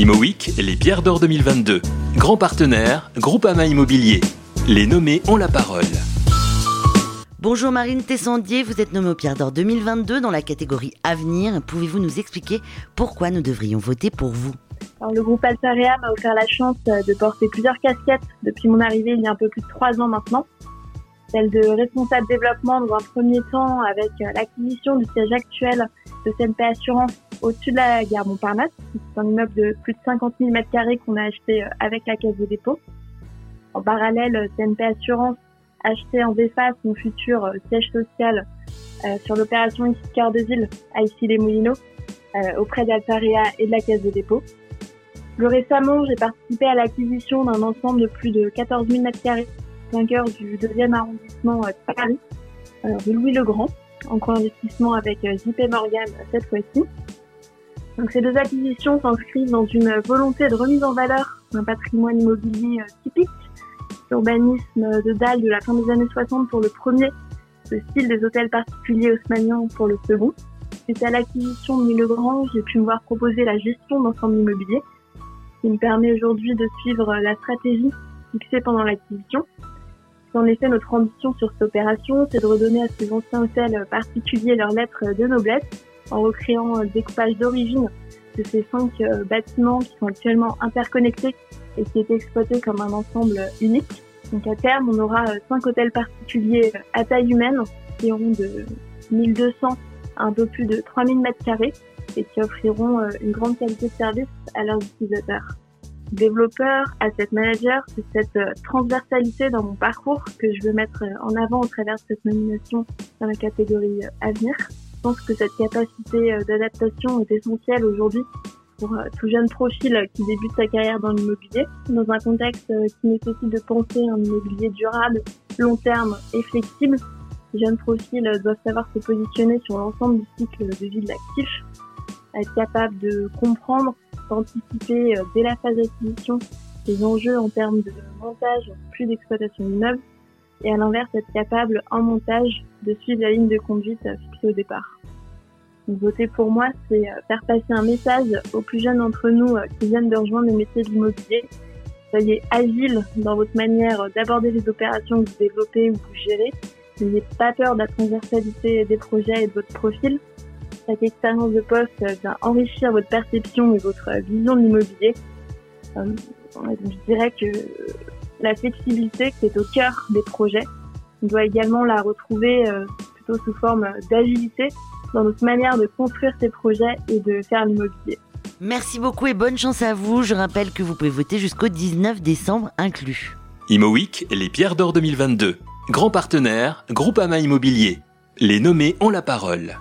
ImoWeek, les pierres d'or 2022. Grand partenaire, Groupama Immobilier. Les nommés ont la parole. Bonjour Marine Tessandier, vous êtes nommée aux pierres d'or 2022 dans la catégorie Avenir. Pouvez-vous nous expliquer pourquoi nous devrions voter pour vous? Alors, le groupe Altaria m'a offert la chance euh, de porter plusieurs casquettes depuis mon arrivée il y a un peu plus de trois ans maintenant. Celle de responsable développement dans un premier temps avec euh, l'acquisition du siège actuel de CNP Assurance au-dessus de la gare Montparnasse. C'est un immeuble de plus de 50 000 m2 qu'on a acheté euh, avec la Caisse des dépôts. En parallèle, CNP Assurance acheté en défense son futur euh, siège social euh, sur l'opération Ici Cœur de Ville à Issy-les-Moulineaux auprès d'Altaria et de la Caisse des dépôts. Plus récemment, j'ai participé à l'acquisition d'un ensemble de plus de 14 000 m2 5 cœur du deuxième arrondissement de Paris, de Louis le Grand, en co-investissement avec JP Morgan cette fois-ci. Donc ces deux acquisitions s'inscrivent dans une volonté de remise en valeur d'un patrimoine immobilier euh, typique, l'urbanisme de dalle de la fin des années 60 pour le premier, le style des hôtels particuliers haussmanniens pour le second. Suite à l'acquisition de Mille-Grand, j'ai pu me voir proposer la gestion d'ensemble immobilier, qui me permet aujourd'hui de suivre la stratégie fixée pendant l'acquisition. En effet, notre ambition sur cette opération, c'est de redonner à ces anciens hôtels particuliers leur lettre de noblesse en recréant le découpage d'origine de ces cinq euh, bâtiments qui sont actuellement interconnectés et qui étaient exploités comme un ensemble unique. Donc à terme, on aura euh, cinq hôtels particuliers à taille humaine qui auront de 1200 à un peu plus de 3000 mètres carrés et qui offriront euh, une grande qualité de service à leurs utilisateurs. Développeur, asset manager, c'est cette transversalité dans mon parcours que je veux mettre en avant au travers de cette nomination dans la catégorie avenir. Je pense que cette capacité euh, d'adaptation est essentielle aujourd'hui pour euh, tout jeune profil qui débute sa carrière dans l'immobilier, dans un contexte euh, qui nécessite de penser un immobilier durable, long terme et flexible. Les jeunes profils doivent savoir se positionner sur l'ensemble du cycle de vie de l'actif, être capable de comprendre, d'anticiper dès la phase d'acquisition les enjeux en termes de montage plus d'exploitation d'immeubles et à l'inverse être capable en montage de suivre la ligne de conduite fixée au départ. voter pour moi, c'est euh, faire passer un message aux plus jeunes d'entre nous euh, qui viennent de rejoindre le métier de l'immobilier. Soyez agile dans votre manière d'aborder les opérations que vous développez ou que vous gérez. N'ayez pas peur de la transversalité des projets et de votre profil. Cette expérience de poste vient enrichir votre perception et votre vision de l'immobilier. Euh, je dirais que la flexibilité qui est au cœur des projets. On doit également la retrouver euh, plutôt sous forme d'agilité dans notre manière de construire ces projets et de faire l'immobilier. Merci beaucoup et bonne chance à vous. Je rappelle que vous pouvez voter jusqu'au 19 décembre inclus. ImoWeek, les pierres d'or 2022. Grand partenaire, Groupama Immobilier. Les nommés ont la parole.